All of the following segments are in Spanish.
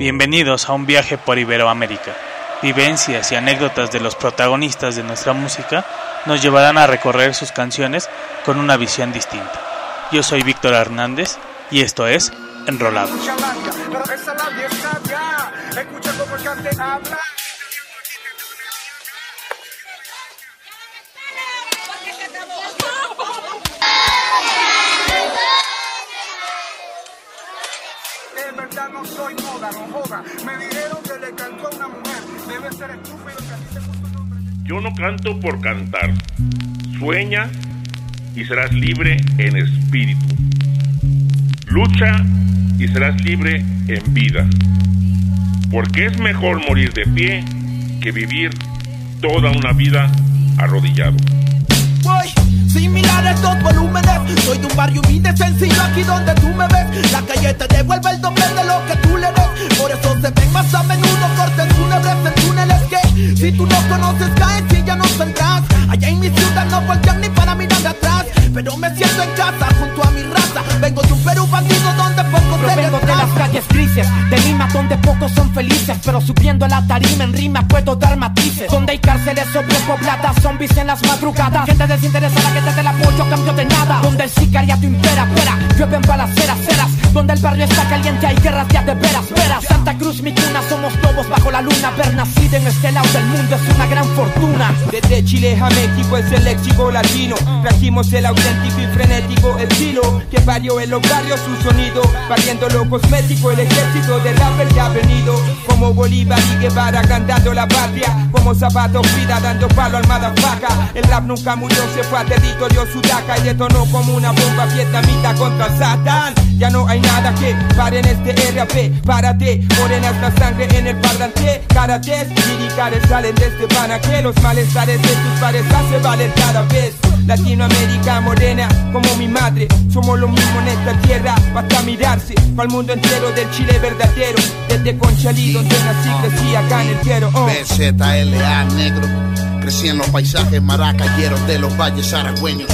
Bienvenidos a un viaje por Iberoamérica. Vivencias y anécdotas de los protagonistas de nuestra música nos llevarán a recorrer sus canciones con una visión distinta. Yo soy Víctor Hernández y esto es Enrolados. Yo no canto por cantar. Sueña y serás libre en espíritu. Lucha y serás libre en vida. Porque es mejor morir de pie que vivir toda una vida arrodillado. Voy sin mirar estos volúmenes. Soy de un barrio humilde, sencillo aquí donde tú me ves. La calle te devuelve el doble de lo que tú le des. Por eso se ven más a menudo cortes fúnebres en túneles que si tú no conoces caes y ya no saldrás. Allá en mi ciudad no voltean ni para mirar de atrás. Pero me siento en casa junto a mi raza. Vengo de un felices, pero subiendo la tarima en rima puedo dar matices. Donde hay cárceles sobrepobladas, zombies en las madrugadas, gente desinteresada que te da el apoyo cambio de nada. Donde el sicariato impera, fuera, llueven balaceras, ceras. Donde el barrio está caliente hay guerras ya de veras, veras. Santa Cruz, mi cuna, somos lobos bajo la luna. Haber nacido en este lado del mundo es una gran fortuna. Desde Chile a México es el léxico latino. Trajimos el auténtico y frenético estilo que varió en los barrios su sonido. Partiendo lo cosmético, el ejército de rapper ya ha venido. Como Bolívar y Guevara cantando la patria. Como Zapato Frida dando palo al faca. El rap nunca murió, se fue a territorio sudaca y detonó como una bomba vietnamita contra Satán. Ya no nada que pare en este RAP. Párate, morena la sangre en el parlante. Karates, liricales salen de este pana que los malestares de tus pares hace valer cada vez. Latinoamérica morena, como mi madre, somos lo mismo en esta tierra, basta mirarse, para el mundo entero del Chile verdadero, desde Conchalí donde nací, crecí acá en el quiero. Oh. BZLA negro. Crecí en los paisajes maracayeros de los valles aragüeños.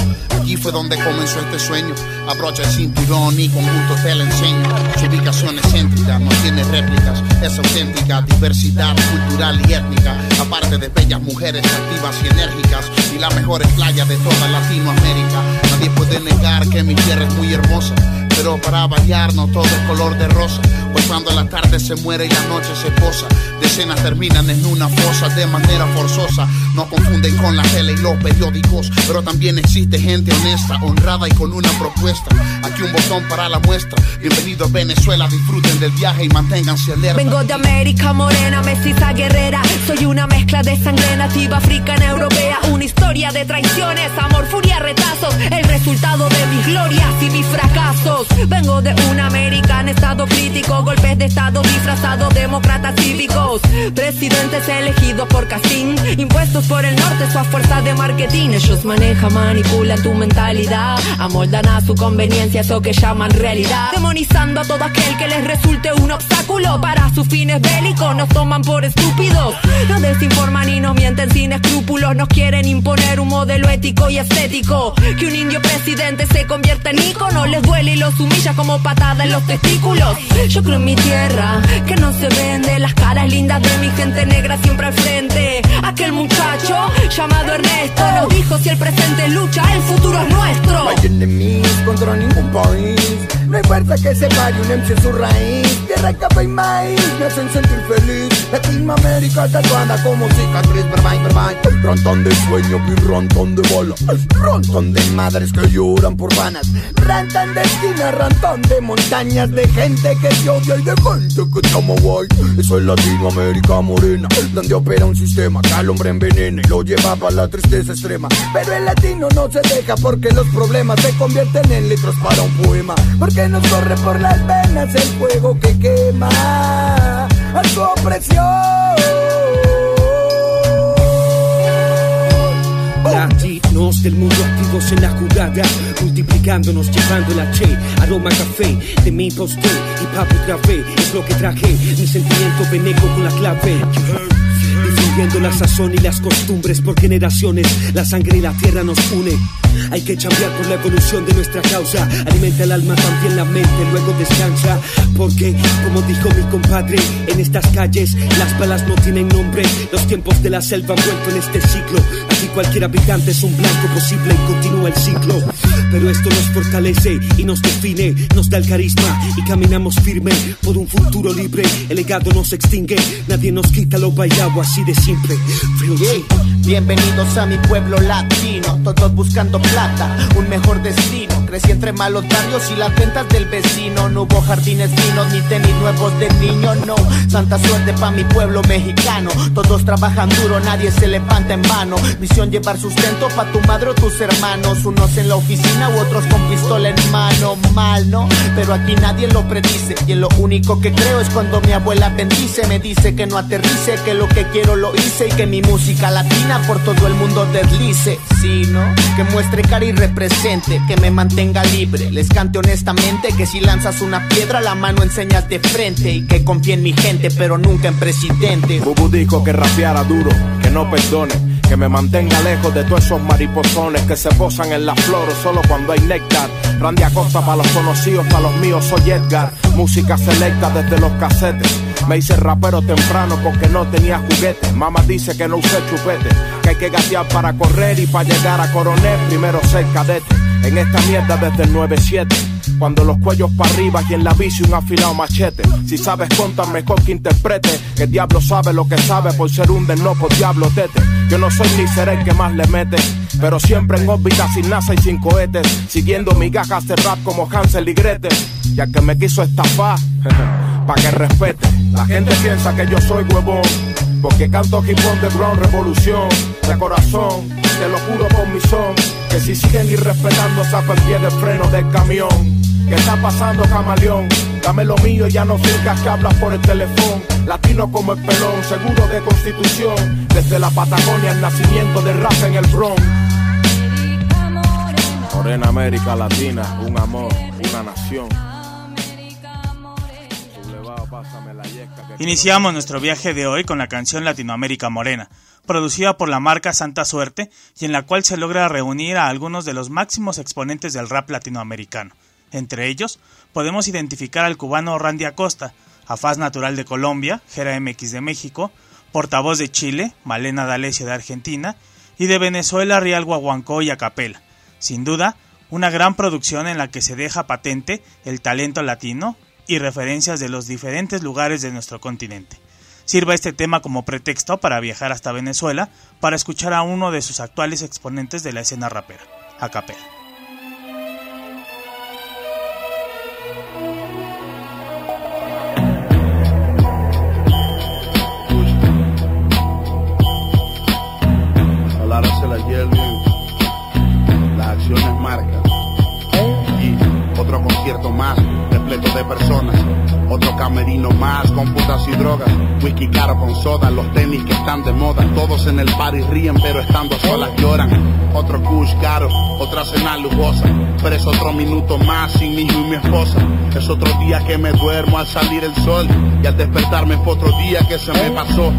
Aquí fue donde comenzó este sueño. Abrocha el cinturón y con gusto te la enseño. Su ubicación es céntrica, no tiene réplicas. Es auténtica, diversidad cultural y étnica. Aparte de bellas mujeres activas y enérgicas. Y las mejores playas de toda Latinoamérica. Nadie puede negar que mi tierra es muy hermosa. Pero para variar no todo es color de rosa. Pues cuando la tarde se muere y la noche se posa Decenas terminan en una fosa de manera forzosa. No confunden con la tele y los periódicos Pero también existe gente honesta, honrada y con una propuesta. Aquí un botón para la muestra. Bienvenido a Venezuela, disfruten del viaje y manténganse alerta. Vengo de América morena, mestiza guerrera. Soy una mezcla de sangre nativa africana europea. Una historia de traiciones, amor, furia, retazos. El resultado de mis glorias y mis fracasos Vengo de una América en estado crítico, golpes de estado disfrazados, demócratas cívicos, presidentes elegidos por casting, impuestos por el norte, su fuerza de marketing. Ellos manejan, manipulan tu mentalidad, amoldan a su conveniencia eso que llaman realidad, demonizando a todo aquel que les resulte un obstáculo. Para sus fines bélicos. Nos toman por estúpidos, nos desinforman y nos mienten sin escrúpulos, nos quieren imponer un modelo ético y estético. Que un indio presidente se convierta en ícono, les duele y los humilla como patada en los testículos. Yo creo en mi tierra, que no se vende. Las caras lindas de mi gente negra siempre al frente. Aquel muchacho llamado Ernesto nos dijo: si el presente lucha, el futuro es nuestro. No hay enemigos contra ningún país. Fuerza que separe un MC su raíz. Tierra, café y maíz me hacen sentir feliz. Latinoamérica tatuada como cicatriz. Berbay, berbay. Rantón de sueño y rantón de bola. Rantón de madres que lloran por vanas. Rantan de esquina, rantón de montañas. De gente que se odia y de gente que te ama guay. Eso es Latinoamérica morena. Donde opera un sistema que al hombre envenena y lo lleva a la tristeza extrema. Pero el latino no se deja porque los problemas se convierten en letras para un poema. Porque nos corre por las venas el fuego que quema. presión. Latinos del mundo activos en la jugada, multiplicándonos, llevando el H, aroma café, de mi posté y papo café, es lo que traje, mi sentimiento veneco con la clave. La sazón y las costumbres por generaciones, la sangre y la tierra nos une. Hay que cambiar por la evolución de nuestra causa. Alimenta el alma, también la mente, luego descansa. Porque, como dijo mi compadre, en estas calles las balas no tienen nombre. Los tiempos de la selva han vuelto en este ciclo. Aquí cualquier habitante es un blanco posible y continúa el ciclo. Pero esto nos fortalece y nos define, nos da el carisma y caminamos firme por un futuro libre. El legado no se extingue, nadie nos quita lo bailado así de Bienvenidos a mi pueblo latino, todos buscando plata, un mejor destino. Crecí entre malos barrios y las ventas del vecino. No hubo jardines finos ni tenis nuevos de niño, no. Santa suerte pa' mi pueblo mexicano. Todos trabajan duro, nadie se levanta en vano. Misión llevar sustento pa' tu madre o tus hermanos. Unos en la oficina u otros con pistola en mano. Mal, ¿no? Pero aquí nadie lo predice. Y lo único que creo es cuando mi abuela bendice. Me dice que no aterrice, que lo que quiero lo y que mi música latina por todo el mundo deslice. Sí, ¿no? Que muestre cara y represente, que me mantenga libre. Les cante honestamente que si lanzas una piedra, la mano enseñas de frente. Y que confíe en mi gente, pero nunca en presidente. Bubu dijo que rapeara duro, que no perdone, que me mantenga lejos de todos esos mariposones que se posan en las flores solo cuando hay néctar. Randy Acosta para los conocidos, para los míos soy Edgar. Música selecta desde los casetes. Me hice rapero temprano porque no tenía juguete. Mamá dice que no usé chupete, que hay que gatear para correr y para llegar a coronel, primero ser cadete. En esta mierda desde el 97. Cuando los cuellos para arriba y en la bici un afilado machete. Si sabes contar mejor que interprete. Que el diablo sabe lo que sabe por ser un no por diablo tete. Soy ni seré el que más le mete. Pero siempre en órbita sin NASA y sin cohetes. Siguiendo mi gajas de rap como Hansel y Gretel. Ya que me quiso estafar, pa' que respete. La gente piensa que yo soy huevón. Porque canto hip hop de ground revolución. De corazón, te lo juro por mi son. Que si siguen irrespetando, saco el pie del freno del camión. ¿Qué está pasando, camaleón? Dame lo mío y ya no fingas que hablas por el teléfono. Latino como el pelón, seguro de constitución. Desde la Patagonia, el nacimiento del rap en el Bronx. Morena América Latina, un amor, una nación. Iniciamos nuestro viaje de hoy con la canción Latinoamérica Morena, producida por la marca Santa Suerte y en la cual se logra reunir a algunos de los máximos exponentes del rap latinoamericano. Entre ellos, podemos identificar al cubano Randy Acosta, a Faz Natural de Colombia, Gera MX de México, portavoz de Chile, Malena D'Alessio de Argentina, y de Venezuela Rial Guaguancó y Acapela. Sin duda, una gran producción en la que se deja patente el talento latino y referencias de los diferentes lugares de nuestro continente. Sirva este tema como pretexto para viajar hasta Venezuela para escuchar a uno de sus actuales exponentes de la escena rapera, Acapela. Camerino más con putas y drogas. Whisky caro con soda, los tenis que están de moda. Todos en el party ríen, pero estando solas lloran. Otro kush caro, otra cena lujosa. Pero es otro minuto más sin mi hijo y mi esposa. Es otro día que me duermo al salir el sol. Y al despertarme fue otro día que se me pasó.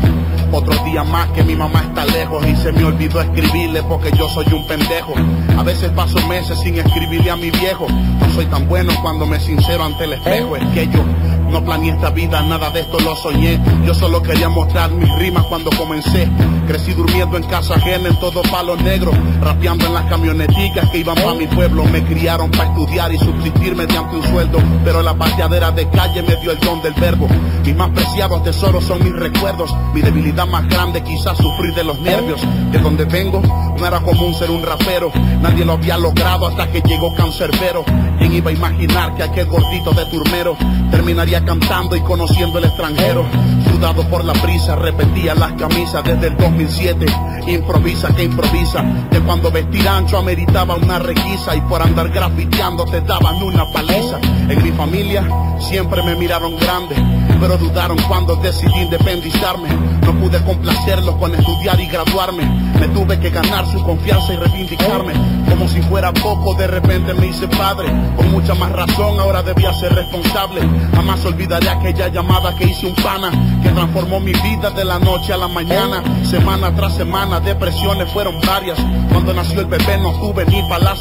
Otro día más que mi mamá está lejos y se me olvidó escribirle porque yo soy un pendejo. A veces paso meses sin escribirle a mi viejo. No soy tan bueno cuando me sincero ante el espejo. Es que yo no planeé esta vida, nada de esto lo soñé. Yo solo quería mostrar mis rimas cuando comencé. Crecí durmiendo en casa ajena en todo palo negro. Rapeando en las camioneticas que iban para mi pueblo. Me criaron para estudiar y subsistir mediante un sueldo. Pero la pateadera de calle me dio el don del verbo. Mis más preciados tesoros son mis recuerdos. Mi debilidad más grande quizás sufrir de los nervios. De donde vengo no era común ser un rapero. Nadie lo había logrado hasta que llegó Cancerbero. ¿Quién iba a imaginar que aquel gordito de turmero terminaría cantando y conociendo el extranjero? Sudado por la brisa, repetía las camisas desde el 2007. Improvisa que improvisa, que cuando vestir ancho ameritaba una requisa y por andar grafiteando te daban una paliza. En mi familia siempre me miraron grande. Pero dudaron cuando decidí independizarme. No pude complacerlos con estudiar y graduarme. Me tuve que ganar su confianza y reivindicarme. Como si fuera poco, de repente me hice padre. Con mucha más razón, ahora debía ser responsable. Jamás olvidaré aquella llamada que hice un pana transformó mi vida de la noche a la mañana. Semana tras semana, depresiones fueron varias. Cuando nació el bebé no tuve ni para la.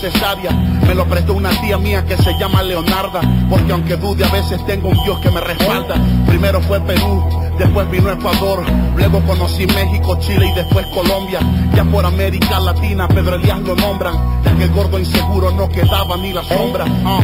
Me lo prestó una tía mía que se llama Leonarda. Porque aunque dude, a veces tengo un Dios que me respalda. Primero fue Perú, después vino Ecuador. Luego conocí México, Chile y después Colombia. Ya por América Latina, Pedro Elías lo nombran. Ya que el gordo inseguro no quedaba ni la sombra. ah.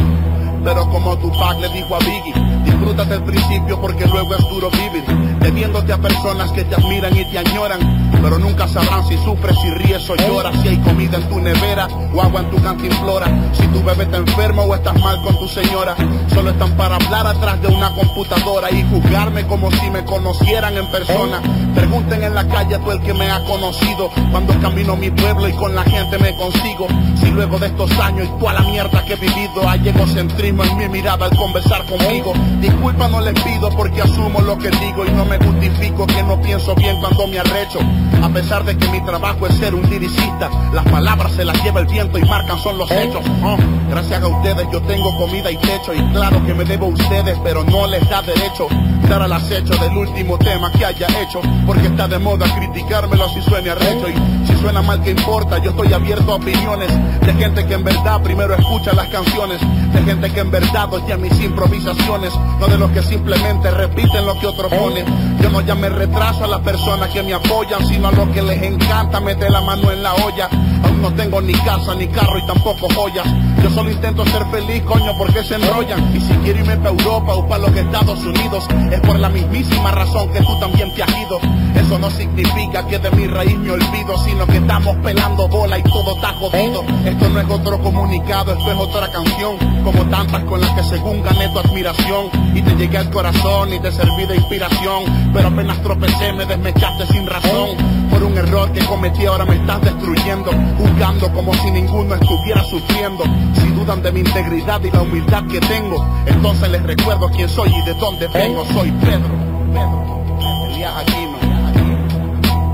Pero como Tupac le dijo a Biggie, disfrútate el principio porque luego es duro vivir. Debiéndote a personas que te admiran y te añoran, pero nunca sabrán si sufres, si ríes o lloras, si hay comida en tu nevera o agua en tu cantinflora, si tu bebé está enfermo o estás mal con tu señora. Solo están para hablar atrás de una computadora y juzgarme como si me conocieran en persona. Pregunten en la calle a todo el que me ha conocido, cuando camino mi pueblo y con la gente me consigo. Si luego de estos años y toda la mierda que he vivido hay egocentrismo en mi mirada al conversar conmigo. Disculpa no les pido porque asumo lo que digo y no me justifico que no pienso bien cuando me arrecho. A pesar de que mi trabajo es ser un liricista, las palabras se las lleva el viento y marcan son los hechos. Oh, gracias a ustedes yo tengo comida y techo y claro que me debo a ustedes, pero no les da derecho dar al acecho del último tema que haya hecho, porque está de moda criticármelo si suene arrecho y si suena mal que importa, yo estoy abierto a opiniones de gente que en verdad primero escucha las canciones, de gente que en verdad oye mis improvisaciones, no de los que simplemente repiten lo que otro pone. Yo no ya me retraso a las personas que me apoyan, sino a los que les encanta meter la mano en la olla. Aún no tengo ni casa, ni carro y tampoco joyas. Yo solo intento ser feliz, coño, porque se enrollan. Y si quiero irme para Europa o para los Estados Unidos, es por la mismísima razón que tú también te has ido. Eso no significa que de mi raíz me olvido, sino que estamos pelando bola y todo está jodido. Esto no es otro comunicado, esto es otra canción, como tantas con las que según gané tu admiración. Y te llegué al corazón y te serví de inspiración, pero apenas tropecé me desmechaste sin razón. Por un error que cometí ahora me estás destruyendo, juzgando como si ninguno estuviera sufriendo. Si dudan de mi integridad y la humildad que tengo, entonces les recuerdo quién soy y de dónde vengo. Soy Pedro, Pedro, Elías Aquino,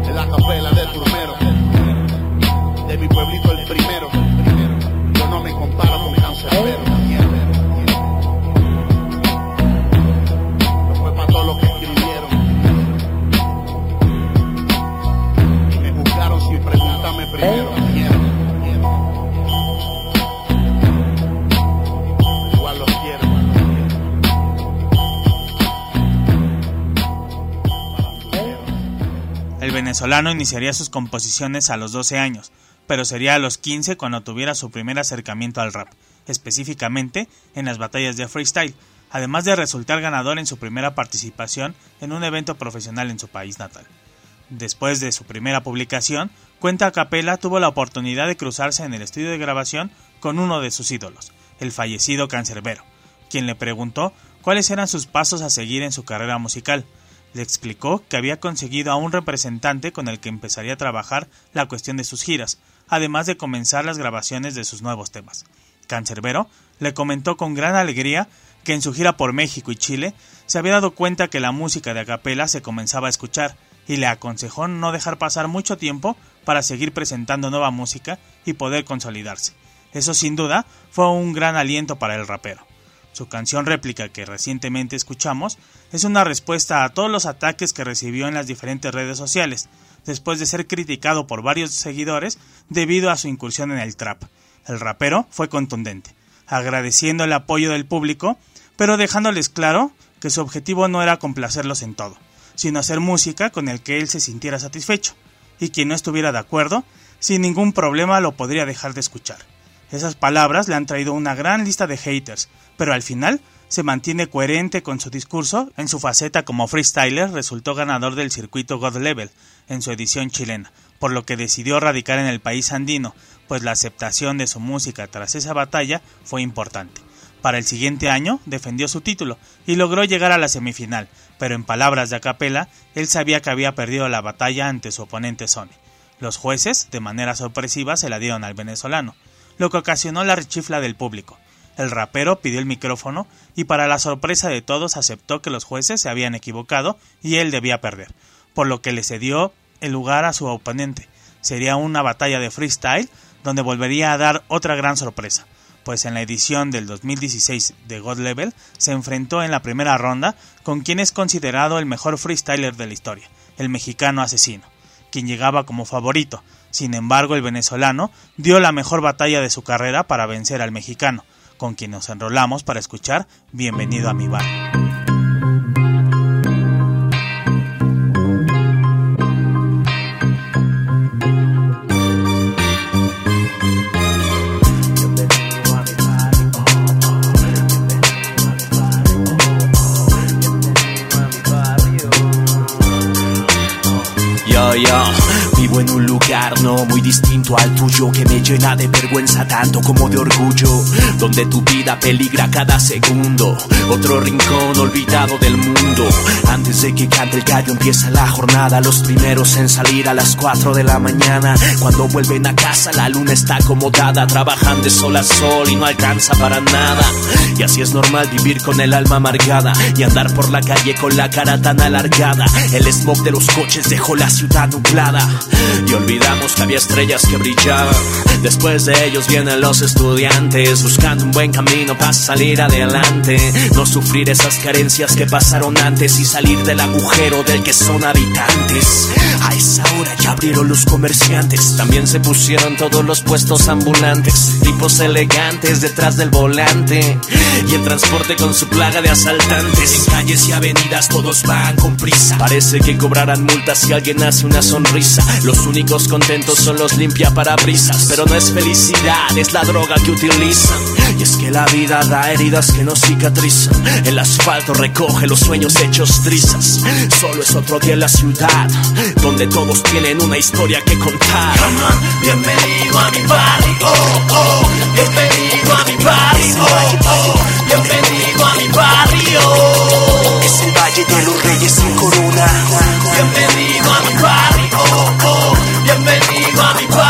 de la capela del turmero, de mi pueblito el primero. Yo no me comparo con cancerbero. El venezolano iniciaría sus composiciones a los 12 años, pero sería a los 15 cuando tuviera su primer acercamiento al rap, específicamente en las batallas de freestyle, además de resultar ganador en su primera participación en un evento profesional en su país natal. Después de su primera publicación, Cuenta a Capela tuvo la oportunidad de cruzarse en el estudio de grabación con uno de sus ídolos, el fallecido Cancerbero, quien le preguntó cuáles eran sus pasos a seguir en su carrera musical. Le explicó que había conseguido a un representante con el que empezaría a trabajar la cuestión de sus giras, además de comenzar las grabaciones de sus nuevos temas. Cancerbero le comentó con gran alegría que en su gira por México y Chile se había dado cuenta que la música de acapela se comenzaba a escuchar y le aconsejó no dejar pasar mucho tiempo para seguir presentando nueva música y poder consolidarse. Eso sin duda fue un gran aliento para el rapero. Su canción réplica que recientemente escuchamos es una respuesta a todos los ataques que recibió en las diferentes redes sociales, después de ser criticado por varios seguidores debido a su incursión en el trap. El rapero fue contundente, agradeciendo el apoyo del público, pero dejándoles claro que su objetivo no era complacerlos en todo, sino hacer música con el que él se sintiera satisfecho, y quien no estuviera de acuerdo, sin ningún problema lo podría dejar de escuchar. Esas palabras le han traído una gran lista de haters, pero al final se mantiene coherente con su discurso. En su faceta como freestyler resultó ganador del circuito God Level en su edición chilena, por lo que decidió radicar en el país andino, pues la aceptación de su música tras esa batalla fue importante. Para el siguiente año defendió su título y logró llegar a la semifinal, pero en palabras de Acapela, él sabía que había perdido la batalla ante su oponente Sony. Los jueces, de manera sorpresiva, se la dieron al venezolano, lo que ocasionó la rechifla del público. El rapero pidió el micrófono y para la sorpresa de todos aceptó que los jueces se habían equivocado y él debía perder, por lo que le cedió el lugar a su oponente. Sería una batalla de freestyle donde volvería a dar otra gran sorpresa, pues en la edición del 2016 de God Level se enfrentó en la primera ronda con quien es considerado el mejor freestyler de la historia, el mexicano asesino, quien llegaba como favorito. Sin embargo, el venezolano dio la mejor batalla de su carrera para vencer al mexicano, con quien nos enrolamos para escuchar Bienvenido a mi bar. Lugar no muy distinto al tuyo que me llena de vergüenza tanto como de orgullo, donde tu vida peligra cada segundo, otro rincón olvidado del mundo. Antes de que cante el gallo empieza la jornada, los primeros en salir a las 4 de la mañana. Cuando vuelven a casa la luna está acomodada, trabajan de sol a sol y no alcanza para nada. Y así es normal vivir con el alma amargada y andar por la calle con la cara tan alargada. El smog de los coches dejó la ciudad nublada y olvidamos había estrellas que brillaban. Después de ellos vienen los estudiantes buscando un buen camino para salir adelante. No sufrir esas carencias que pasaron antes y salir del agujero del que son habitantes. A esa hora ya abrieron los comerciantes, también se pusieron todos los puestos ambulantes, tipos elegantes detrás del volante y el transporte con su plaga de asaltantes. En calles y avenidas todos van con prisa. Parece que cobrarán multas si alguien hace una sonrisa. Los únicos contentos son los limpia parabrisas, pero no es felicidad, es la droga que utilizan. Y es que la vida da heridas que no cicatrizan. El asfalto recoge los sueños hechos trizas. Solo es otro día en la ciudad, donde todos tienen una historia que contar. Bienvenido a mi barrio, oh, oh. bienvenido a mi barrio, oh, oh. bienvenido a mi barrio. Es el Valle de los Reyes sin corona. Bienvenido a mi barrio, oh, oh. Bienvenido a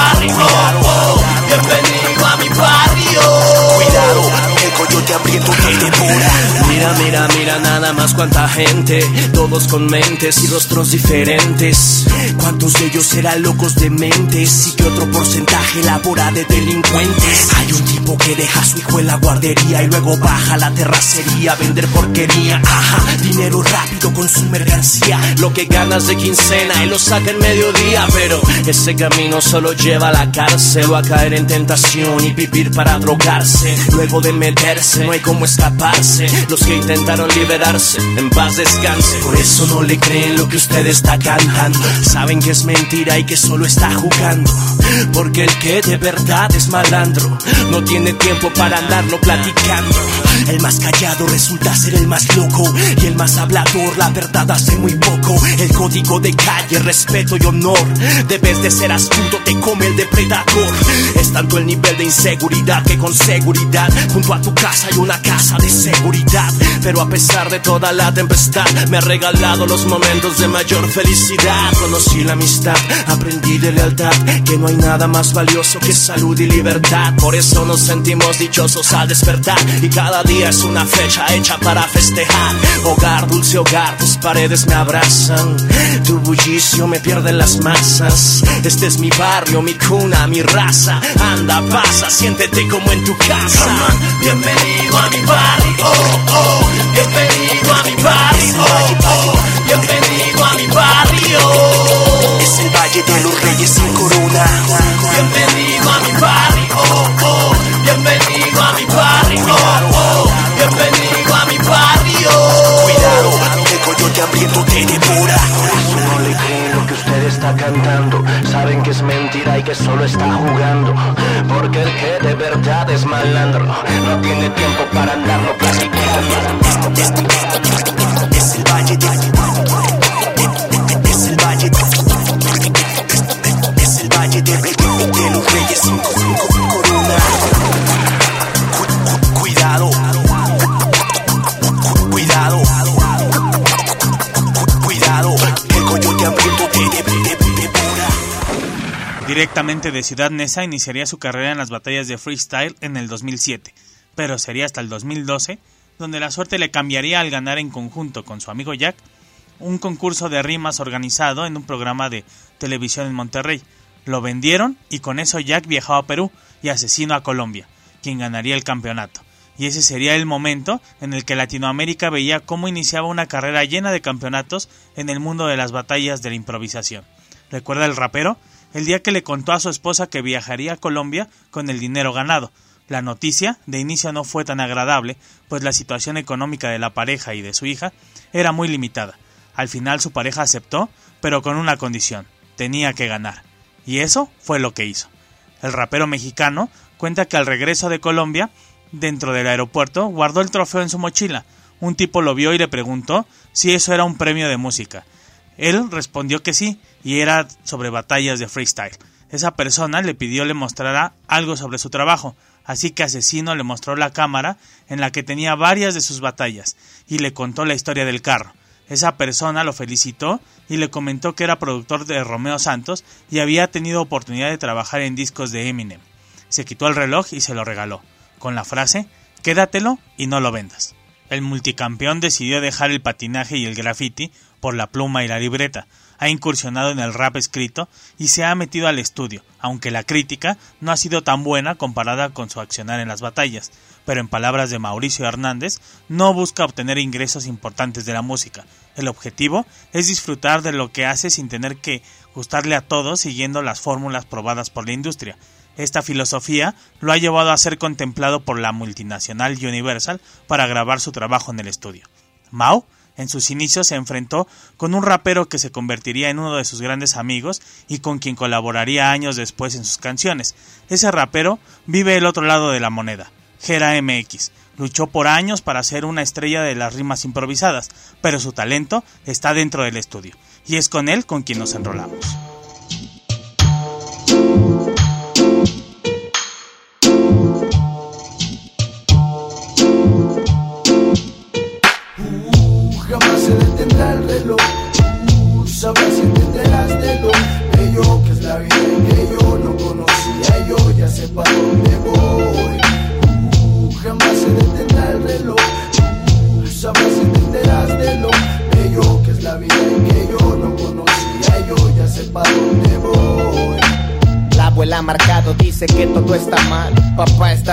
Mira, mira, mira nada más cuánta gente, todos con mentes y rostros diferentes. ¿Cuántos de ellos serán locos de mentes y qué otro porcentaje labora de delincuentes? Hay un tipo que deja a su hijo en la guardería y luego baja a la terracería a vender porquería. Ajá, dinero rápido con su mercancía, lo que ganas de quincena y lo saca en mediodía. Pero ese camino solo lleva a la cárcel o a caer en tentación y vivir para drogarse. Luego de meterse, no hay cómo escaparse. Los que intentaron liberarse, en paz descanse. Por eso no le creen lo que usted está cantando. Saben que es mentira y que solo está jugando. Porque el que de verdad es malandro no tiene tiempo para andarlo platicando. El más callado resulta ser el más loco y el más hablador la verdad hace muy poco. El código de calle, respeto y honor. Debes de ser astuto, te come el depredador. Es tanto el nivel de inseguridad que con seguridad junto a tu casa hay una casa de seguridad. Pero a pesar de toda la tempestad, me ha regalado los momentos de mayor felicidad. Conocí la amistad, aprendí de lealtad, que no hay nada más valioso que salud y libertad. Por eso nos sentimos dichosos al despertar y cada día es una fecha hecha para festejar. Hogar, dulce hogar, tus paredes me abrazan, tu bullicio me pierde las masas. Este es mi barrio, mi cuna, mi raza. Anda, pasa, siéntete como en tu casa. Bienvenido a mi barrio, oh, oh. bienvenido a mi barrio, oh, oh. bienvenido a mi barrio. Es el Valle de los Reyes sin corona. Bienvenido a mi barrio, oh, oh. bienvenido a mi barrio, oh, oh. bienvenido a mi barrio. Cuidado, el coyote hambriento te devora. Está cantando. Saben que es mentira y que solo está jugando. Porque el que de verdad es malandro no tiene tiempo para andarlo Directamente de Ciudad Neza iniciaría su carrera en las batallas de freestyle en el 2007. pero sería hasta el 2012 donde la suerte le cambiaría al ganar en conjunto con su amigo Jack un concurso de rimas organizado en un programa de televisión en Monterrey. Lo vendieron y con eso Jack viajó a Perú y Asesino a Colombia, quien ganaría el campeonato. Y ese sería el momento en el que Latinoamérica veía cómo iniciaba una carrera llena de campeonatos en el mundo de las batallas de la improvisación. ¿Recuerda el rapero? El día que le contó a su esposa que viajaría a Colombia con el dinero ganado. La noticia de inicio no fue tan agradable, pues la situación económica de la pareja y de su hija era muy limitada. Al final su pareja aceptó, pero con una condición, tenía que ganar. Y eso fue lo que hizo. El rapero mexicano cuenta que al regreso de Colombia, dentro del aeropuerto, guardó el trofeo en su mochila. Un tipo lo vio y le preguntó si eso era un premio de música. Él respondió que sí, y era sobre batallas de freestyle. Esa persona le pidió le mostrara algo sobre su trabajo, así que Asesino le mostró la cámara en la que tenía varias de sus batallas, y le contó la historia del carro. Esa persona lo felicitó y le comentó que era productor de Romeo Santos y había tenido oportunidad de trabajar en discos de Eminem. Se quitó el reloj y se lo regaló, con la frase Quédatelo y no lo vendas. El multicampeón decidió dejar el patinaje y el graffiti por la pluma y la libreta, ha incursionado en el rap escrito y se ha metido al estudio, aunque la crítica no ha sido tan buena comparada con su accionar en las batallas, pero en palabras de Mauricio Hernández, no busca obtener ingresos importantes de la música. El objetivo es disfrutar de lo que hace sin tener que gustarle a todos siguiendo las fórmulas probadas por la industria. Esta filosofía lo ha llevado a ser contemplado por la multinacional Universal para grabar su trabajo en el estudio. Mao en sus inicios se enfrentó con un rapero que se convertiría en uno de sus grandes amigos y con quien colaboraría años después en sus canciones. Ese rapero vive el otro lado de la moneda, Gera MX. Luchó por años para ser una estrella de las rimas improvisadas, pero su talento está dentro del estudio, y es con él con quien nos enrolamos.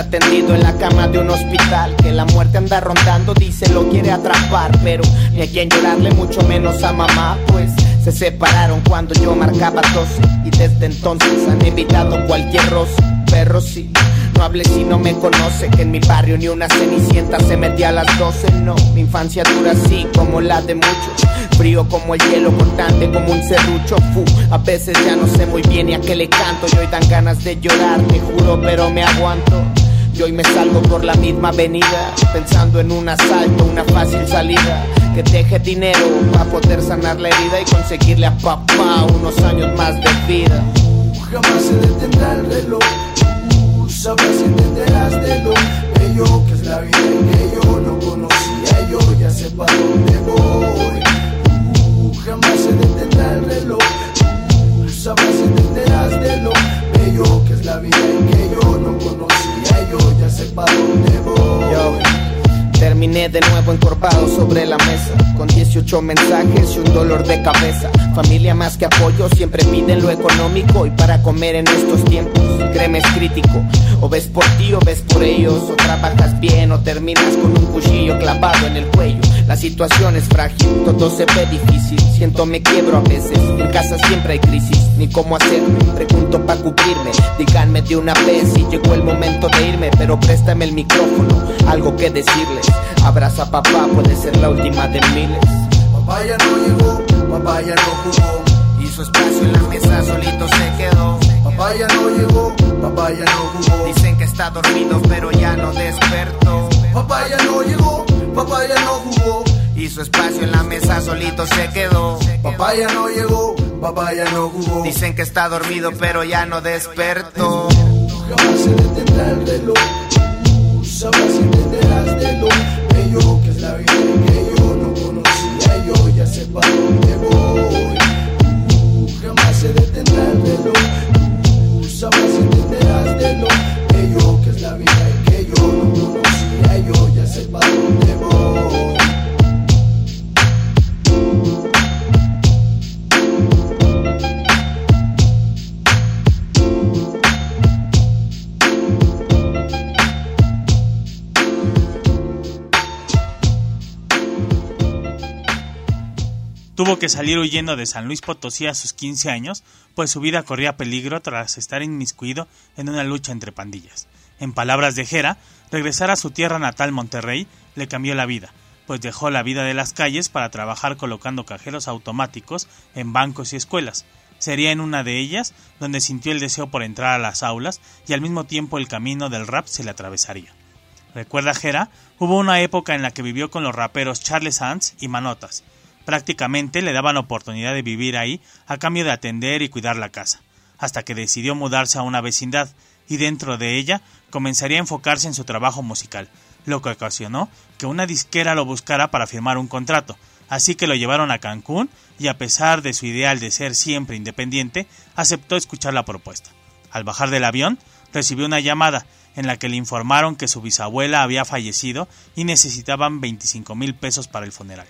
Está en la cama de un hospital. Que la muerte anda rondando, dice lo quiere atrapar. Pero ni a quien llorarle, mucho menos a mamá. Pues se separaron cuando yo marcaba 12. Y desde entonces han evitado cualquier roce. Perro sí. No hable si no me conoce, que en mi barrio ni una cenicienta se metía a las 12, no. Mi infancia dura así como la de muchos. Frío como el hielo, cortante como un serrucho. Fu, a veces ya no sé muy bien y a qué le canto. Y hoy dan ganas de llorar, te juro, pero me aguanto. Y hoy me salgo por la misma avenida, pensando en un asalto, una fácil salida. Que deje dinero para poder sanar la herida y conseguirle a papá unos años más de vida. Jamás se detendrá el reloj. Sabrás si entenderás de lo bello que es la vida y que yo no conocía. Yo ya sé para dónde voy. Jamás se detendrá el reloj. Sabrás si entenderás de lo bello que es la vida y que yo no conocía. Yo ya sé para dónde voy. Yo. Terminé de nuevo encorvado sobre la mesa Con 18 mensajes y un dolor de cabeza. Familia más que apoyo siempre piden lo económico Y para comer en estos tiempos. Créeme es crítico O ves por ti o ves por ellos O trabajas bien o terminas con un cuchillo clavado en el cuello. La situación es frágil, todo se ve difícil. Siento me quiebro a veces, en casa siempre hay crisis Ni cómo hacer, pregunto para cubrirme Díganme de una vez si llegó el momento de irme Pero préstame el micrófono, algo que decirles Abraza a papá, puede ser la última de miles. Papá ya no llegó, papá ya no jugó. Hizo espacio en la mesa, solito se quedó. Papá ya no llegó, papá ya no jugó. Dicen que está dormido, pero ya no despertó. Papá ya no llegó, papá ya no jugó. Hizo espacio en la mesa, solito se quedó. Papá ya no llegó, papá ya no jugó. Dicen que está dormido, pero ya no despertó. Jamás se detendrá el reloj detrás de lo bello que es la vida que yo no conocía, yo ya sé para dónde voy. Tú jamás se detendrás de lo, tú jamás se entenderás de lo bello que es la vida que yo no conocía, yo ya sé para dónde voy. Tuvo que salir huyendo de San Luis Potosí a sus 15 años, pues su vida corría peligro tras estar inmiscuido en una lucha entre pandillas. En palabras de Jera, regresar a su tierra natal Monterrey le cambió la vida, pues dejó la vida de las calles para trabajar colocando cajeros automáticos en bancos y escuelas. Sería en una de ellas donde sintió el deseo por entrar a las aulas y al mismo tiempo el camino del rap se le atravesaría. Recuerda Jera, hubo una época en la que vivió con los raperos Charles Sands y Manotas. Prácticamente le daban oportunidad de vivir ahí a cambio de atender y cuidar la casa, hasta que decidió mudarse a una vecindad y dentro de ella comenzaría a enfocarse en su trabajo musical, lo que ocasionó que una disquera lo buscara para firmar un contrato, así que lo llevaron a Cancún y a pesar de su ideal de ser siempre independiente, aceptó escuchar la propuesta. Al bajar del avión, recibió una llamada en la que le informaron que su bisabuela había fallecido y necesitaban 25 mil pesos para el funeral.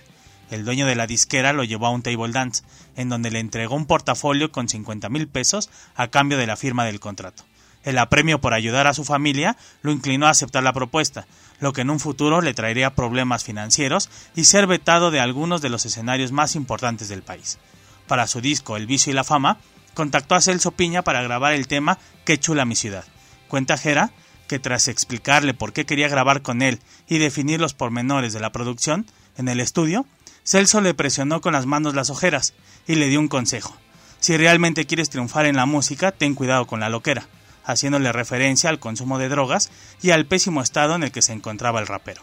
El dueño de la disquera lo llevó a un table dance, en donde le entregó un portafolio con 50 mil pesos a cambio de la firma del contrato. El apremio por ayudar a su familia lo inclinó a aceptar la propuesta, lo que en un futuro le traería problemas financieros y ser vetado de algunos de los escenarios más importantes del país. Para su disco El vicio y la fama, contactó a Celso Piña para grabar el tema Qué chula mi ciudad. Cuenta Jera que tras explicarle por qué quería grabar con él y definir los pormenores de la producción en el estudio, Celso le presionó con las manos las ojeras y le dio un consejo. Si realmente quieres triunfar en la música, ten cuidado con la loquera haciéndole referencia al consumo de drogas y al pésimo estado en el que se encontraba el rapero.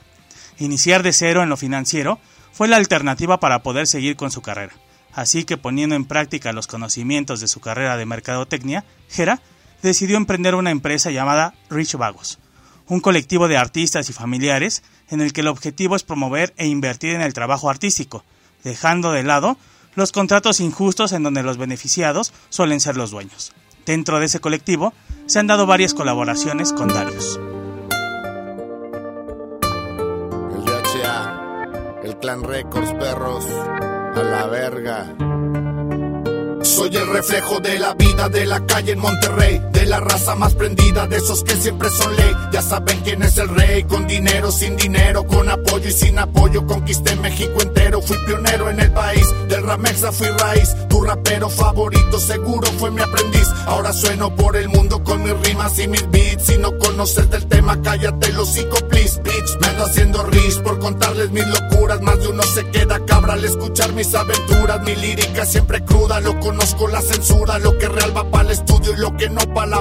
Iniciar de cero en lo financiero fue la alternativa para poder seguir con su carrera. Así que poniendo en práctica los conocimientos de su carrera de mercadotecnia, Jera decidió emprender una empresa llamada Rich Vagos, un colectivo de artistas y familiares en el que el objetivo es promover e invertir en el trabajo artístico, dejando de lado los contratos injustos en donde los beneficiados suelen ser los dueños. Dentro de ese colectivo se han dado varias colaboraciones con Darius. El DHA, el Clan Records, perros, a la verga. Soy el reflejo de la vida de la calle en Monterrey, la raza más prendida, de esos que siempre son ley. Ya saben quién es el rey, con dinero, sin dinero, con apoyo y sin apoyo. Conquisté México entero, fui pionero en el país. Del Ramexa fui raíz, tu rapero favorito seguro fue mi aprendiz. Ahora sueno por el mundo con mis rimas y mis beats. Si no conoces del tema, cállate los hocico, please. Me ando haciendo rich por contarles mis locuras. Más de uno se queda cabra al escuchar mis aventuras. Mi lírica siempre cruda, lo conozco con la censura, lo que real va para el estudio y lo que no para la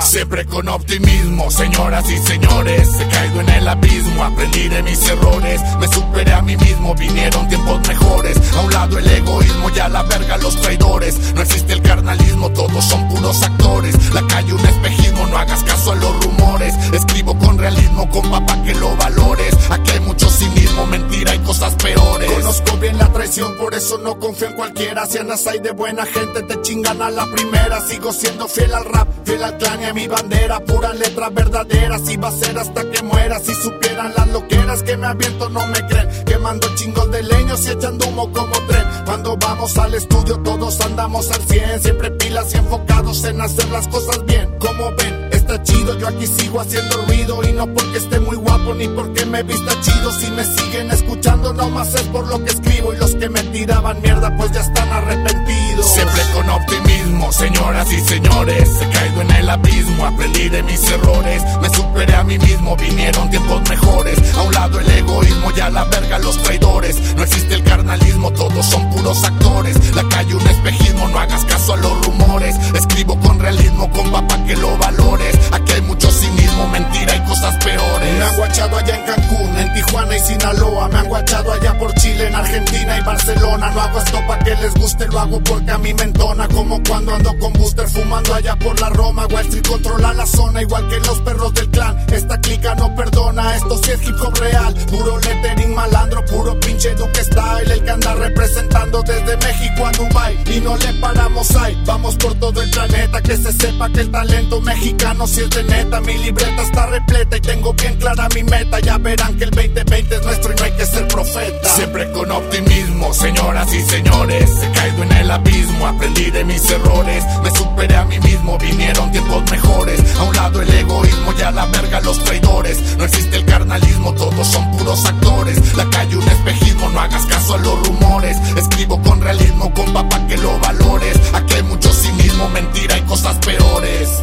Siempre con optimismo, señoras y señores, he caído en el abismo, aprendí de mis errores, me superé a mí mismo, vinieron tiempos mejores. A un lado el egoísmo y a la verga los traidores. No existe el carnalismo, todos son puros actores. La calle un espejismo, no hagas caso a los rumores. Escribo con realismo, con papá que lo valores. Aquí hay mucho cinismo, mentira y cosas peores. Conozco bien la traición, por eso no confío en cualquiera. Si andas ahí de buena gente te chingan a la primera. Sigo siendo fiel al rap, fiel al clan y a mi bandera. Pura letra verdadera, si va a ser hasta que muera. Si supieran las loqueras que me aviento, no me creen. Quemando chingos de leños y echando humo como tren. Cuando vamos al estudio, todos andamos al 100. Siempre pilas y enfocados en hacer las cosas bien. Como ven, está chido, yo aquí sigo haciendo ruido. Y no porque esté muy guapo ni porque me vista chido. Si me siguen escuchando, no más es por lo que escribo. Y los que me tiraban mierda, pues ya están arrepentidos. Siempre con optimismo, señoras y señores. He caído en el abismo, aprendí de mis errores. Me superé a mí mismo, vinieron tiempos mejores. A un lado el egoísmo y a la verga los traidores. No existe el carnalismo, todos son puros actores. La calle un espejismo, no hagas caso a los rumores. Escribo con realismo, con papá que lo valores. Aquí hay mucho cinismo, mentira y cosas peores. Me han guachado allá en Cancún, en Tijuana y Sinaloa. Me han guachado allá por Chile, en Argentina y Barcelona. No hago esto para que les guste, lo hago porque a mí me entona. Como cuando ando con Booster fumando allá por la Roma. Wall Street controla la zona, igual que los perros del clan. Esta clica no perdona, esto sí es hip hop real. Puro lettering malandro, puro pinche Duke Style. El que anda representando desde México a Dubai Y no le paramos ahí, vamos por todo el planeta. Que se sepa que el talento mexicano si es de neta. Mi libreta está repleta y tengo bien clara mi meta. Ya verán que el 2020 es nuestro y no hay que ser profeta. Siempre con optimismo, señoras y señores. He caído en el abismo, aprendí de mis errores errores. Me superé a mí mismo, vinieron tiempos mejores. A un lado el egoísmo y a la verga los traidores. No existe el carnalismo, todos son puros actores. La calle un espejismo, no hagas caso a los rumores. Escribo con realismo, con papá que lo valores. Aquí hay mucho cinismo, mentira y cosas peores.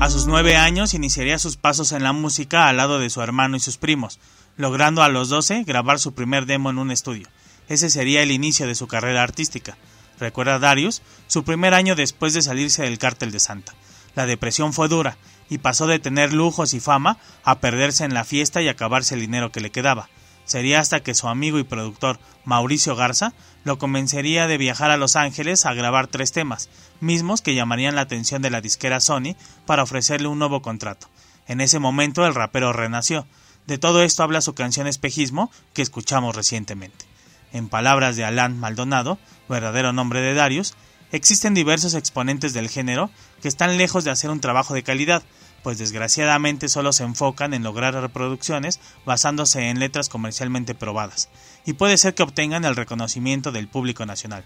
A sus nueve años iniciaría sus pasos en la música al lado de su hermano y sus primos, logrando a los doce grabar su primer demo en un estudio. Ese sería el inicio de su carrera artística. Recuerda Darius, su primer año después de salirse del cártel de Santa. La depresión fue dura, y pasó de tener lujos y fama a perderse en la fiesta y acabarse el dinero que le quedaba. Sería hasta que su amigo y productor Mauricio Garza lo convencería de viajar a Los Ángeles a grabar tres temas, mismos que llamarían la atención de la disquera Sony para ofrecerle un nuevo contrato. En ese momento el rapero renació. De todo esto habla su canción Espejismo que escuchamos recientemente. En palabras de Alan Maldonado, verdadero nombre de Darius, existen diversos exponentes del género que están lejos de hacer un trabajo de calidad, pues desgraciadamente solo se enfocan en lograr reproducciones basándose en letras comercialmente probadas, y puede ser que obtengan el reconocimiento del público nacional.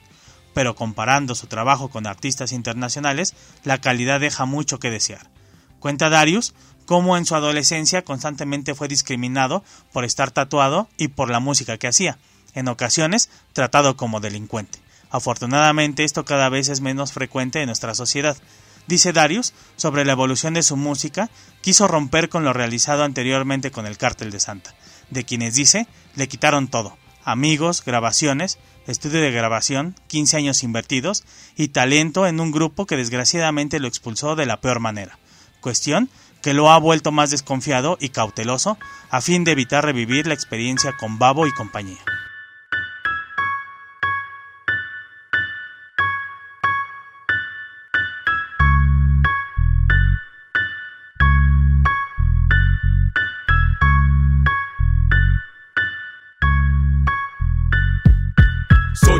Pero comparando su trabajo con artistas internacionales, la calidad deja mucho que desear. Cuenta Darius cómo en su adolescencia constantemente fue discriminado por estar tatuado y por la música que hacía, en ocasiones tratado como delincuente. Afortunadamente esto cada vez es menos frecuente en nuestra sociedad, Dice Darius, sobre la evolución de su música, quiso romper con lo realizado anteriormente con el Cártel de Santa, de quienes dice, le quitaron todo, amigos, grabaciones, estudio de grabación, 15 años invertidos y talento en un grupo que desgraciadamente lo expulsó de la peor manera. Cuestión que lo ha vuelto más desconfiado y cauteloso a fin de evitar revivir la experiencia con Babo y compañía.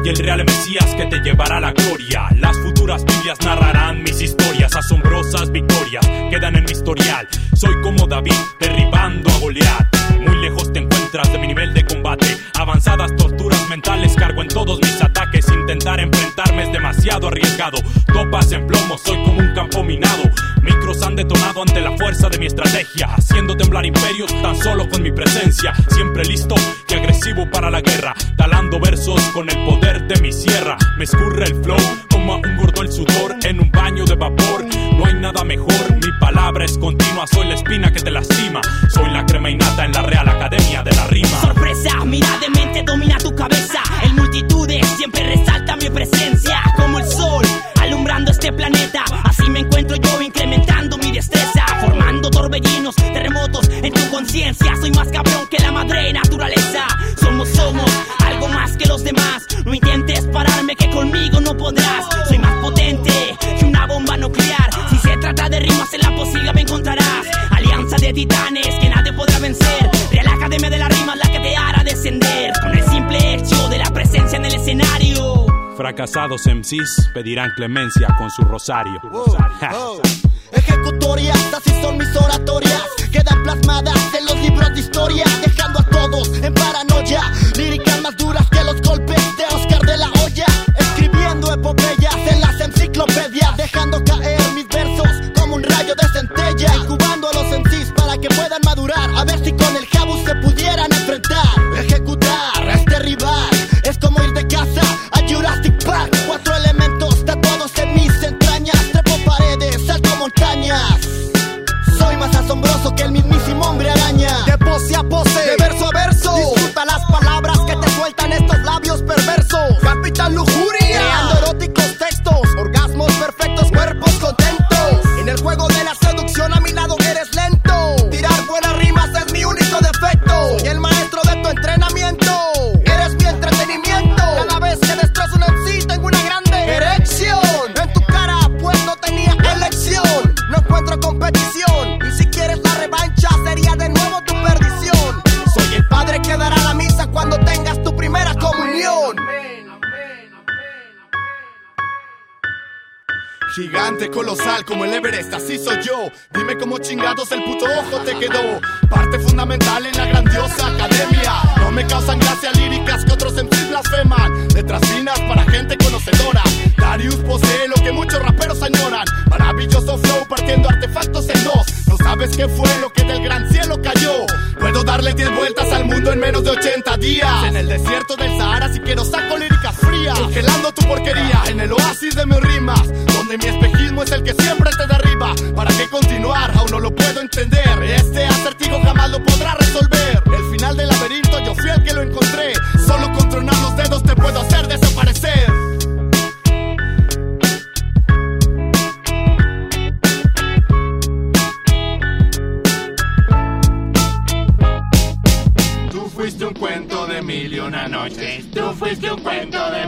Y el real Mesías que te llevará a la gloria. Las futuras Biblias narrarán mis historias, asombrosas victorias quedan en mi historial. Soy como David derribando a Goliat. Muy lejos te encuentras de mi nivel de combate. Avanzadas torturas mentales cargo en todos mis ataques. Intentar enfrentarme es demasiado arriesgado. Topas en plomo, soy como un campo minado. Han detonado ante la fuerza de mi estrategia, haciendo temblar imperios tan solo con mi presencia. Siempre listo y agresivo para la guerra, talando versos con el poder de mi sierra. Me escurre el flow como a un gordo el sudor en un baño de vapor. No hay nada mejor, mi palabra es continua. Soy la espina que te lastima. Soy la crema innata en la Real Academia de la Rima. Sorpresa, mira de mente domina tu cabeza. En multitudes siempre resalta mi presencia como el sol alumbrando este planeta. Torbellinos, terremotos en tu conciencia. Soy más cabrón que la madre naturaleza. Somos, somos algo más que los demás. No intentes pararme que conmigo no podrás. Soy más potente que una bomba nuclear. Si se trata de rimas en la posible me encontrarás. Alianza de titanes que nadie podrá vencer. Real Academia de la Rima la que te hará descender. Con el simple hecho de la presencia en el escenario. Fracasados MCs pedirán clemencia con su rosario. Ejecutorias, así son mis oratorias. Quedan plasmadas en los libros de historia, dejando a todos en paranoia. Líricas más duras que los golpes de Oscar de la Hoya. Escribiendo epopeyas en las enciclopedias, dejando caer mis versos como un rayo de centella. Incubando a los MCs para que puedan madurar. A ver si けど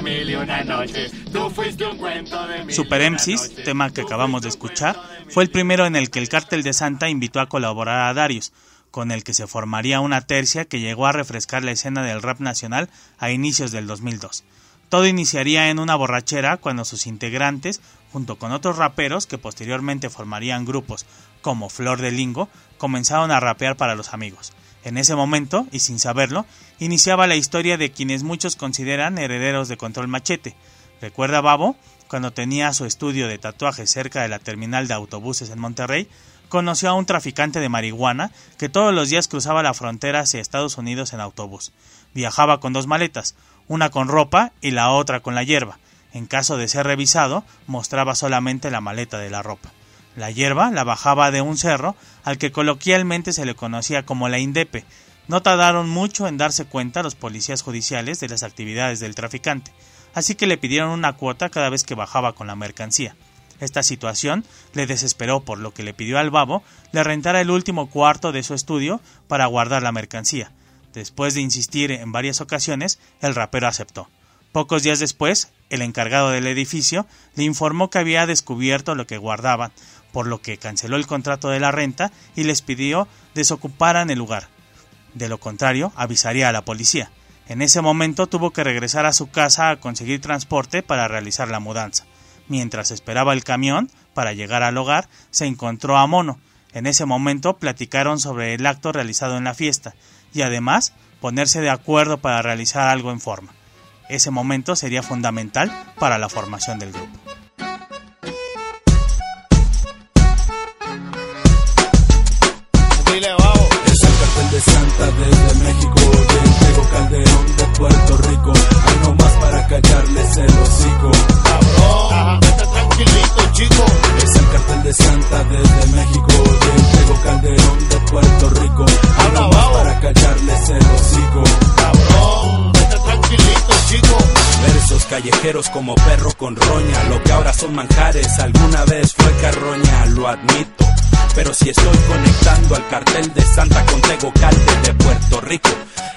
mil y una noches. Tú fuiste un cuento de mil Super y una MCs, noches. tema que acabamos de escuchar, fue el primero en el que el cártel de Santa invitó a colaborar a Darius, con el que se formaría una tercia que llegó a refrescar la escena del rap nacional a inicios del 2002. Todo iniciaría en una borrachera cuando sus integrantes, junto con otros raperos que posteriormente formarían grupos como Flor de Lingo, comenzaron a rapear para los amigos. En ese momento, y sin saberlo, iniciaba la historia de quienes muchos consideran herederos de Control Machete. ¿Recuerda Babo? Cuando tenía su estudio de tatuajes cerca de la terminal de autobuses en Monterrey, conoció a un traficante de marihuana que todos los días cruzaba la frontera hacia Estados Unidos en autobús. Viajaba con dos maletas, una con ropa y la otra con la hierba. En caso de ser revisado, mostraba solamente la maleta de la ropa. La hierba la bajaba de un cerro al que coloquialmente se le conocía como la Indepe. No tardaron mucho en darse cuenta los policías judiciales de las actividades del traficante, así que le pidieron una cuota cada vez que bajaba con la mercancía. Esta situación le desesperó por lo que le pidió al babo le rentara el último cuarto de su estudio para guardar la mercancía. Después de insistir en varias ocasiones, el rapero aceptó. Pocos días después, el encargado del edificio le informó que había descubierto lo que guardaban, por lo que canceló el contrato de la renta y les pidió desocuparan el lugar. De lo contrario, avisaría a la policía. En ese momento tuvo que regresar a su casa a conseguir transporte para realizar la mudanza. Mientras esperaba el camión para llegar al hogar, se encontró a Mono. En ese momento platicaron sobre el acto realizado en la fiesta y además ponerse de acuerdo para realizar algo en forma. Ese momento sería fundamental para la formación del grupo. De Santa desde México. Del Tego Calderón de Puerto Rico. Hay no más para callarles el hocico. Cabrón, vete tranquilito, chico. Es el cartel de Santa desde México. Del Tego Calderón de Puerto Rico. Hay no más para callarles el hocico. Cabrón, vete tranquilito, chico. Versos callejeros como perro con roña, lo que ahora son manjares, alguna vez fue carroña, lo admito. Pero si estoy conectando al cartel de Santa con Tego Calde de Puerto Rico,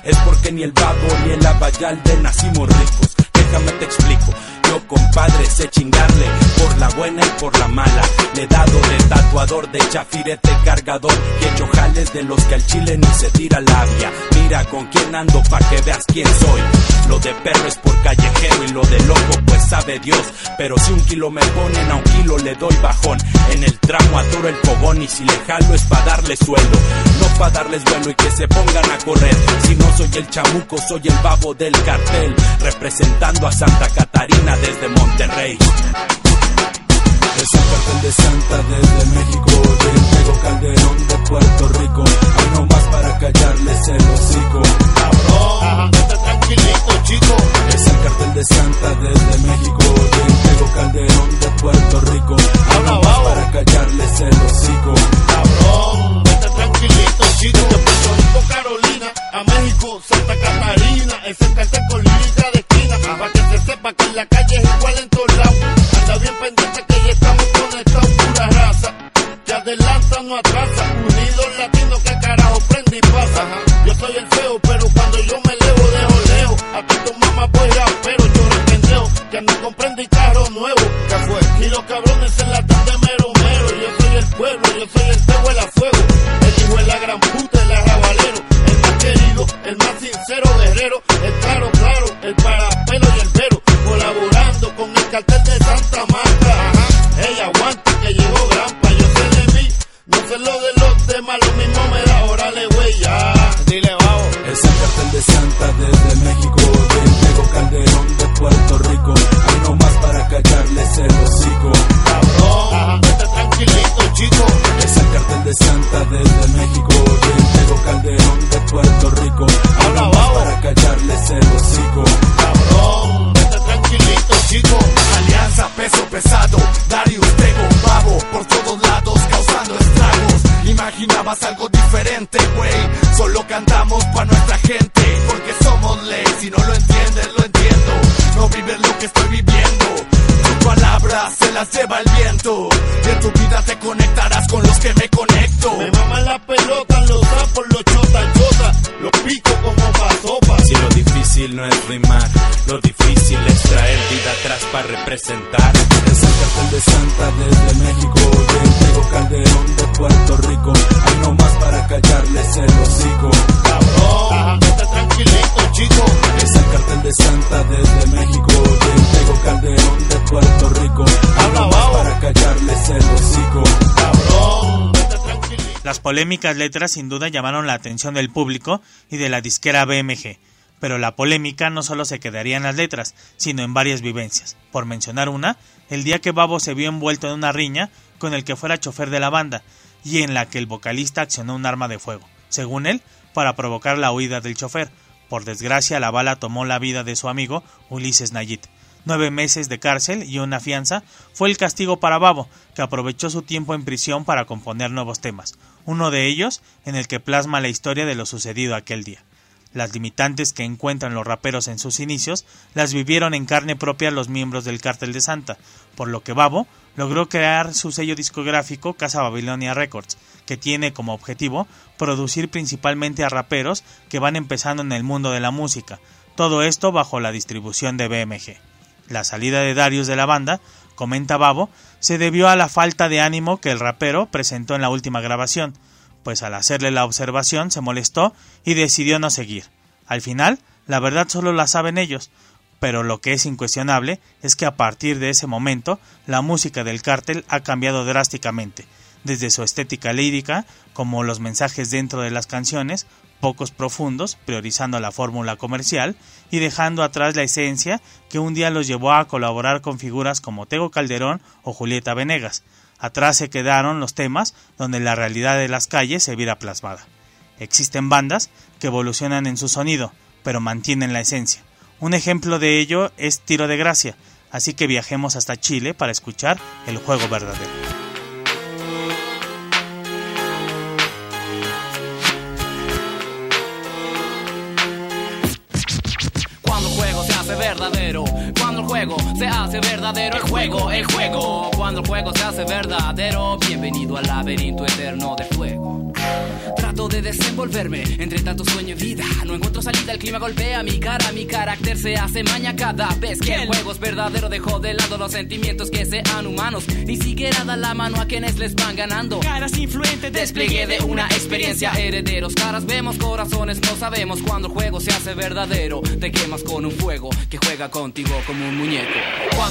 es porque ni el babo ni el abayalde nacimos ricos. Déjame te explico. Yo, compadre, sé chingarle por la buena y por la mala. Le he dado de tatuador, de chafirete cargador. Y he hecho jales de los que al chile ni se tira labia. Mira con quién ando pa' que veas quién soy. Lo de perro es por callejero y lo de loco pues sabe Dios. Pero si un kilo me ponen a un kilo le doy bajón. En el tramo atoro el fogón y si le jalo es pa' darle suelo. No pa' darles vuelo y que se pongan a correr. Si no soy el chamuco, soy el babo del cartel. Representando a Santa Catarina desde Monterrey. Es el cartel de Santa desde México, del Tego Calderón de Puerto Rico. Hay no más para callarles el hocico. Cabrón, vete tranquilito, chico. No es rimar, lo difícil es traerte para representar. Es el cartel de Santa desde México, del Diego Calderón de Puerto Rico. Hay no más para callarles el hocico. Cabrón, vete tranquilito, chico. Es el cartel de Santa desde México, del Diego Calderón de Puerto Rico. Hay no más para callarles el hocico. Cabrón. Las polémicas letras sin duda llamaron la atención del público y de la disquera BMG, pero la polémica no solo se quedaría en las letras, sino en varias vivencias. Por mencionar una, el día que Babo se vio envuelto en una riña con el que fuera chofer de la banda, y en la que el vocalista accionó un arma de fuego, según él, para provocar la huida del chofer. Por desgracia, la bala tomó la vida de su amigo Ulises Nayit. Nueve meses de cárcel y una fianza fue el castigo para Babo, que aprovechó su tiempo en prisión para componer nuevos temas, uno de ellos en el que plasma la historia de lo sucedido aquel día. Las limitantes que encuentran los raperos en sus inicios las vivieron en carne propia los miembros del Cártel de Santa, por lo que Babo logró crear su sello discográfico Casa Babilonia Records, que tiene como objetivo producir principalmente a raperos que van empezando en el mundo de la música, todo esto bajo la distribución de BMG. La salida de Darius de la banda, comenta Babo, se debió a la falta de ánimo que el rapero presentó en la última grabación, pues al hacerle la observación se molestó y decidió no seguir. Al final, la verdad solo la saben ellos, pero lo que es incuestionable es que a partir de ese momento la música del cártel ha cambiado drásticamente, desde su estética lírica, como los mensajes dentro de las canciones, pocos profundos, priorizando la fórmula comercial y dejando atrás la esencia que un día los llevó a colaborar con figuras como Tego Calderón o Julieta Venegas. Atrás se quedaron los temas donde la realidad de las calles se viera plasmada. Existen bandas que evolucionan en su sonido, pero mantienen la esencia. Un ejemplo de ello es Tiro de Gracia, así que viajemos hasta Chile para escuchar el juego verdadero. Verdadero, cuando el juego se hace verdadero, el juego, el juego, cuando el juego se hace verdadero, bienvenido al laberinto eterno de fuego. Trato de desenvolverme entre tanto sueño y vida. No encuentro salida, el clima golpea mi cara. Mi carácter se hace maña cada vez que el juego es verdadero. Dejo de lado los sentimientos que sean humanos. Ni siquiera da la mano a quienes les van ganando. Caras influentes, Despliegue de una experiencia, herederos. Caras vemos, corazones no sabemos. Cuando el juego se hace verdadero, te quemas con un fuego que juega contigo como un muñeco. Cuando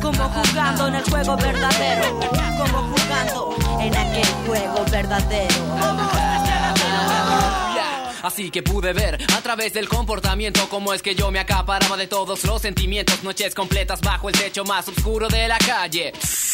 Como jugando en el juego verdadero. Como jugando en aquel juego verdadero. Así que pude ver a través del comportamiento cómo es que yo me acaparaba de todos los sentimientos. Noches completas bajo el techo más oscuro de la calle.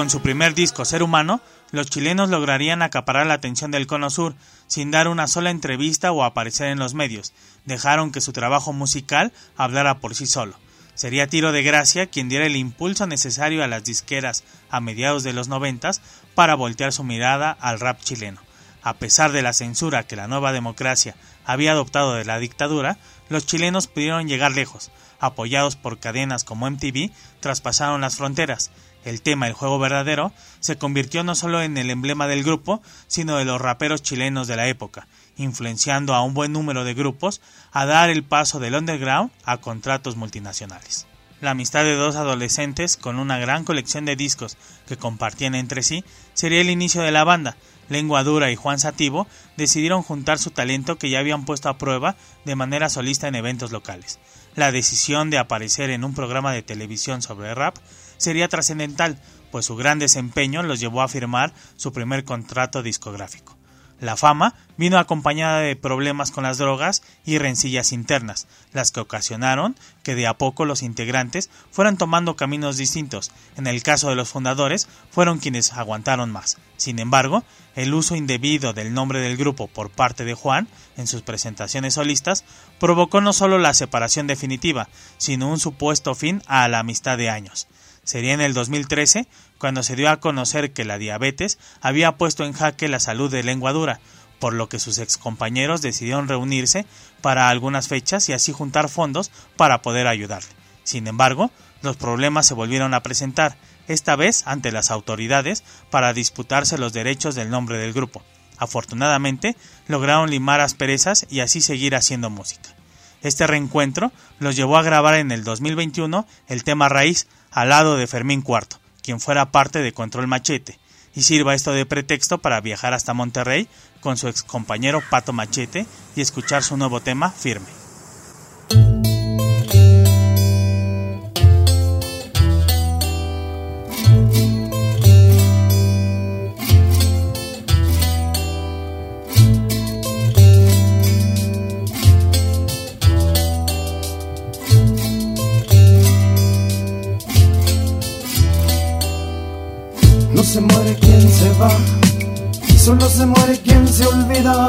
Con su primer disco, Ser Humano, los chilenos lograrían acaparar la atención del Cono Sur sin dar una sola entrevista o aparecer en los medios. Dejaron que su trabajo musical hablara por sí solo. Sería Tiro de Gracia quien diera el impulso necesario a las disqueras a mediados de los noventas para voltear su mirada al rap chileno. A pesar de la censura que la nueva democracia había adoptado de la dictadura, los chilenos pudieron llegar lejos. Apoyados por cadenas como MTV, traspasaron las fronteras. El tema El juego verdadero se convirtió no solo en el emblema del grupo, sino de los raperos chilenos de la época, influenciando a un buen número de grupos a dar el paso del underground a contratos multinacionales. La amistad de dos adolescentes con una gran colección de discos que compartían entre sí sería el inicio de la banda, Lengua Dura y Juan Sativo decidieron juntar su talento que ya habían puesto a prueba de manera solista en eventos locales. La decisión de aparecer en un programa de televisión sobre rap sería trascendental, pues su gran desempeño los llevó a firmar su primer contrato discográfico. La fama vino acompañada de problemas con las drogas y rencillas internas, las que ocasionaron que de a poco los integrantes fueran tomando caminos distintos. En el caso de los fundadores, fueron quienes aguantaron más. Sin embargo, el uso indebido del nombre del grupo por parte de Juan en sus presentaciones solistas provocó no solo la separación definitiva, sino un supuesto fin a la amistad de años. Sería en el 2013 cuando se dio a conocer que la diabetes había puesto en jaque la salud de Lengua Dura, por lo que sus excompañeros decidieron reunirse para algunas fechas y así juntar fondos para poder ayudarle. Sin embargo, los problemas se volvieron a presentar, esta vez ante las autoridades, para disputarse los derechos del nombre del grupo. Afortunadamente, lograron limar asperezas y así seguir haciendo música. Este reencuentro los llevó a grabar en el 2021 el tema raíz al lado de Fermín IV, quien fuera parte de Control Machete, y sirva esto de pretexto para viajar hasta Monterrey con su ex compañero Pato Machete y escuchar su nuevo tema Firme. Solo se muere quien se olvida.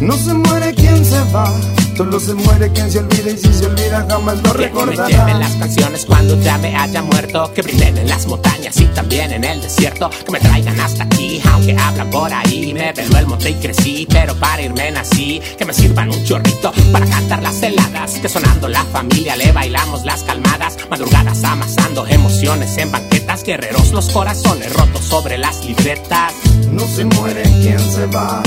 No se muere quien se va, solo se muere quien se olvida y si se olvida jamás lo Que me recordará. lleven las canciones cuando ya me haya muerto. Que brinden en las montañas y también en el desierto. Que me traigan hasta aquí, aunque hablan por ahí. Me peló el monte y crecí, pero para irme nací. Que me sirvan un chorrito para cantar las heladas. Que sonando la familia le bailamos las calmadas. Madrugadas amasando emociones en banquetas. Guerreros los corazones rotos sobre las libretas. No se muere quien se va,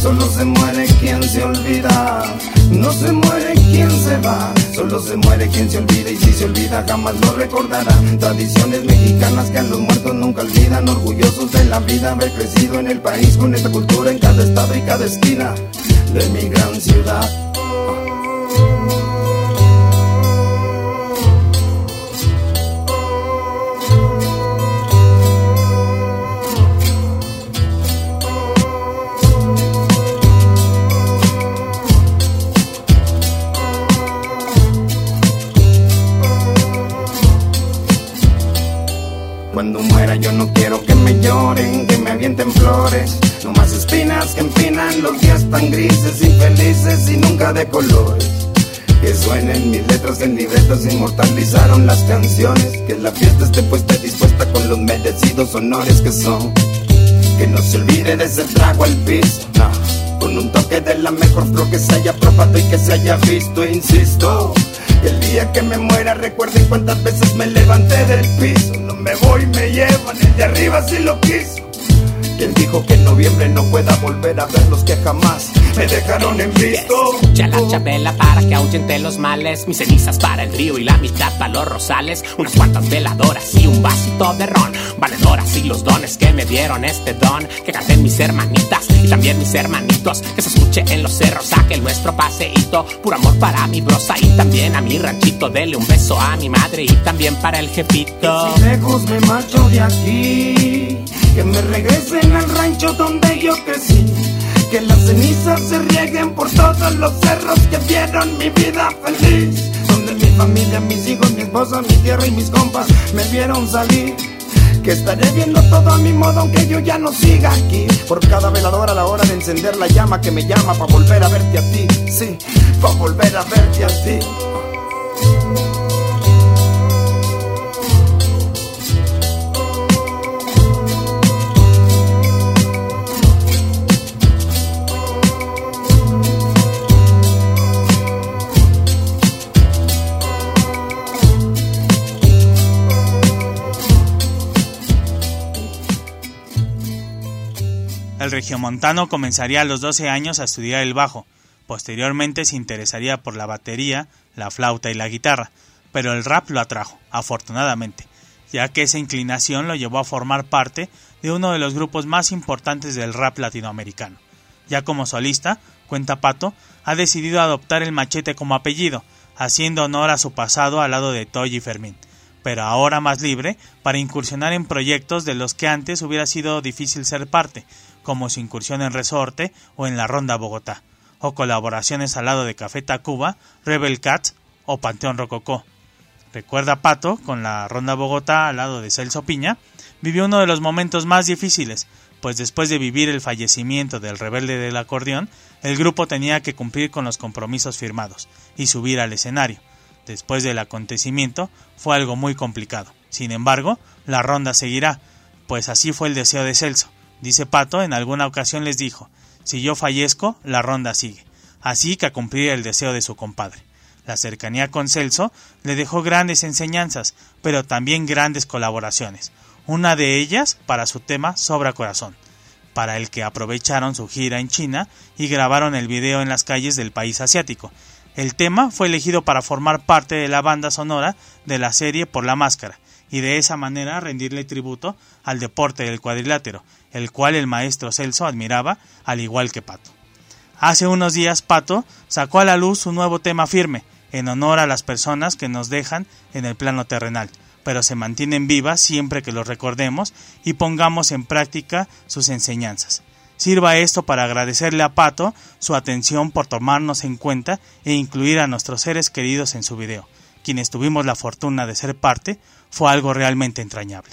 solo se muere quien se olvida. No se muere quien se va, solo se muere quien se olvida y si se olvida jamás lo recordará. Tradiciones mexicanas que a los muertos nunca olvidan, orgullosos de la vida, haber crecido en el país con esta cultura en cada estado y cada esquina de mi gran ciudad. Lloren, que me avienten flores. No más espinas que empinan los días tan grises, infelices y nunca de colores. Que suenen mis letras en libretas inmortalizaron las canciones. Que la fiesta esté puesta y dispuesta con los merecidos honores que son. Que no se olvide de ese trago al piso. Con un toque de la mejor flor que se haya probado y que se haya visto, insisto. Que el día que me muera recuerden cuántas veces me levanté del piso. Me voy, me llevan, el de arriba si lo quiso. Quien dijo que en noviembre no pueda volver a ver los que jamás me dejaron en visto. Ya la chabela para que ahuyente los males. Mis cenizas para el río y la mitad para los rosales. Unas cuantas veladoras y un vasito de ron. Valedoras y los dones que me dieron este don. Que canten mis hermanitas y también mis hermanitos. Que se escuche en los cerros aquel nuestro paseíto. Puro amor para mi brosa y también a mi ranchito. Dele un beso a mi madre y también para el jefito. Si lejos me marcho de aquí, que me regresen al rancho donde yo crecí. Que las cenizas se rieguen por todos los cerros que vieron mi vida feliz. Donde mi familia, mis hijos, mi esposa, mi tierra y mis compas me vieron salir. Que estaré viendo todo a mi modo aunque yo ya no siga aquí Por cada velador a la hora de encender la llama que me llama Pa' volver a verte a ti, sí, pa' volver a verte a ti regiomontano comenzaría a los 12 años a estudiar el bajo. Posteriormente se interesaría por la batería, la flauta y la guitarra, pero el rap lo atrajo, afortunadamente, ya que esa inclinación lo llevó a formar parte de uno de los grupos más importantes del rap latinoamericano. Ya como solista, cuenta Pato, ha decidido adoptar el machete como apellido, haciendo honor a su pasado al lado de Toy y Fermín, pero ahora más libre para incursionar en proyectos de los que antes hubiera sido difícil ser parte, como su incursión en Resorte o en la Ronda Bogotá, o colaboraciones al lado de Café Tacuba, Rebel Cats o Panteón Rococó. Recuerda Pato, con la Ronda Bogotá al lado de Celso Piña, vivió uno de los momentos más difíciles, pues después de vivir el fallecimiento del rebelde del acordeón, el grupo tenía que cumplir con los compromisos firmados y subir al escenario. Después del acontecimiento fue algo muy complicado. Sin embargo, la ronda seguirá, pues así fue el deseo de Celso, Dice Pato, en alguna ocasión les dijo, si yo fallezco, la ronda sigue. Así que a cumplir el deseo de su compadre. La cercanía con Celso le dejó grandes enseñanzas, pero también grandes colaboraciones. Una de ellas para su tema Sobra Corazón, para el que aprovecharon su gira en China y grabaron el video en las calles del país asiático. El tema fue elegido para formar parte de la banda sonora de la serie Por la Máscara, y de esa manera rendirle tributo al deporte del cuadrilátero, el cual el maestro Celso admiraba al igual que Pato. Hace unos días Pato sacó a la luz un nuevo tema firme, en honor a las personas que nos dejan en el plano terrenal, pero se mantienen vivas siempre que los recordemos y pongamos en práctica sus enseñanzas. Sirva esto para agradecerle a Pato su atención por tomarnos en cuenta e incluir a nuestros seres queridos en su video. Quienes tuvimos la fortuna de ser parte, fue algo realmente entrañable.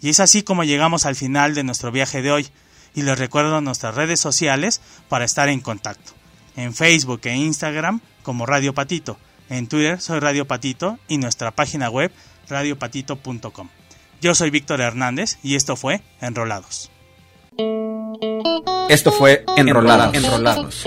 Y es así como llegamos al final de nuestro viaje de hoy, y les recuerdo nuestras redes sociales para estar en contacto. En Facebook e Instagram como Radio Patito, en Twitter soy Radio Patito y nuestra página web radiopatito.com. Yo soy Víctor Hernández y esto fue Enrolados. Esto fue Enrolados. Enrolados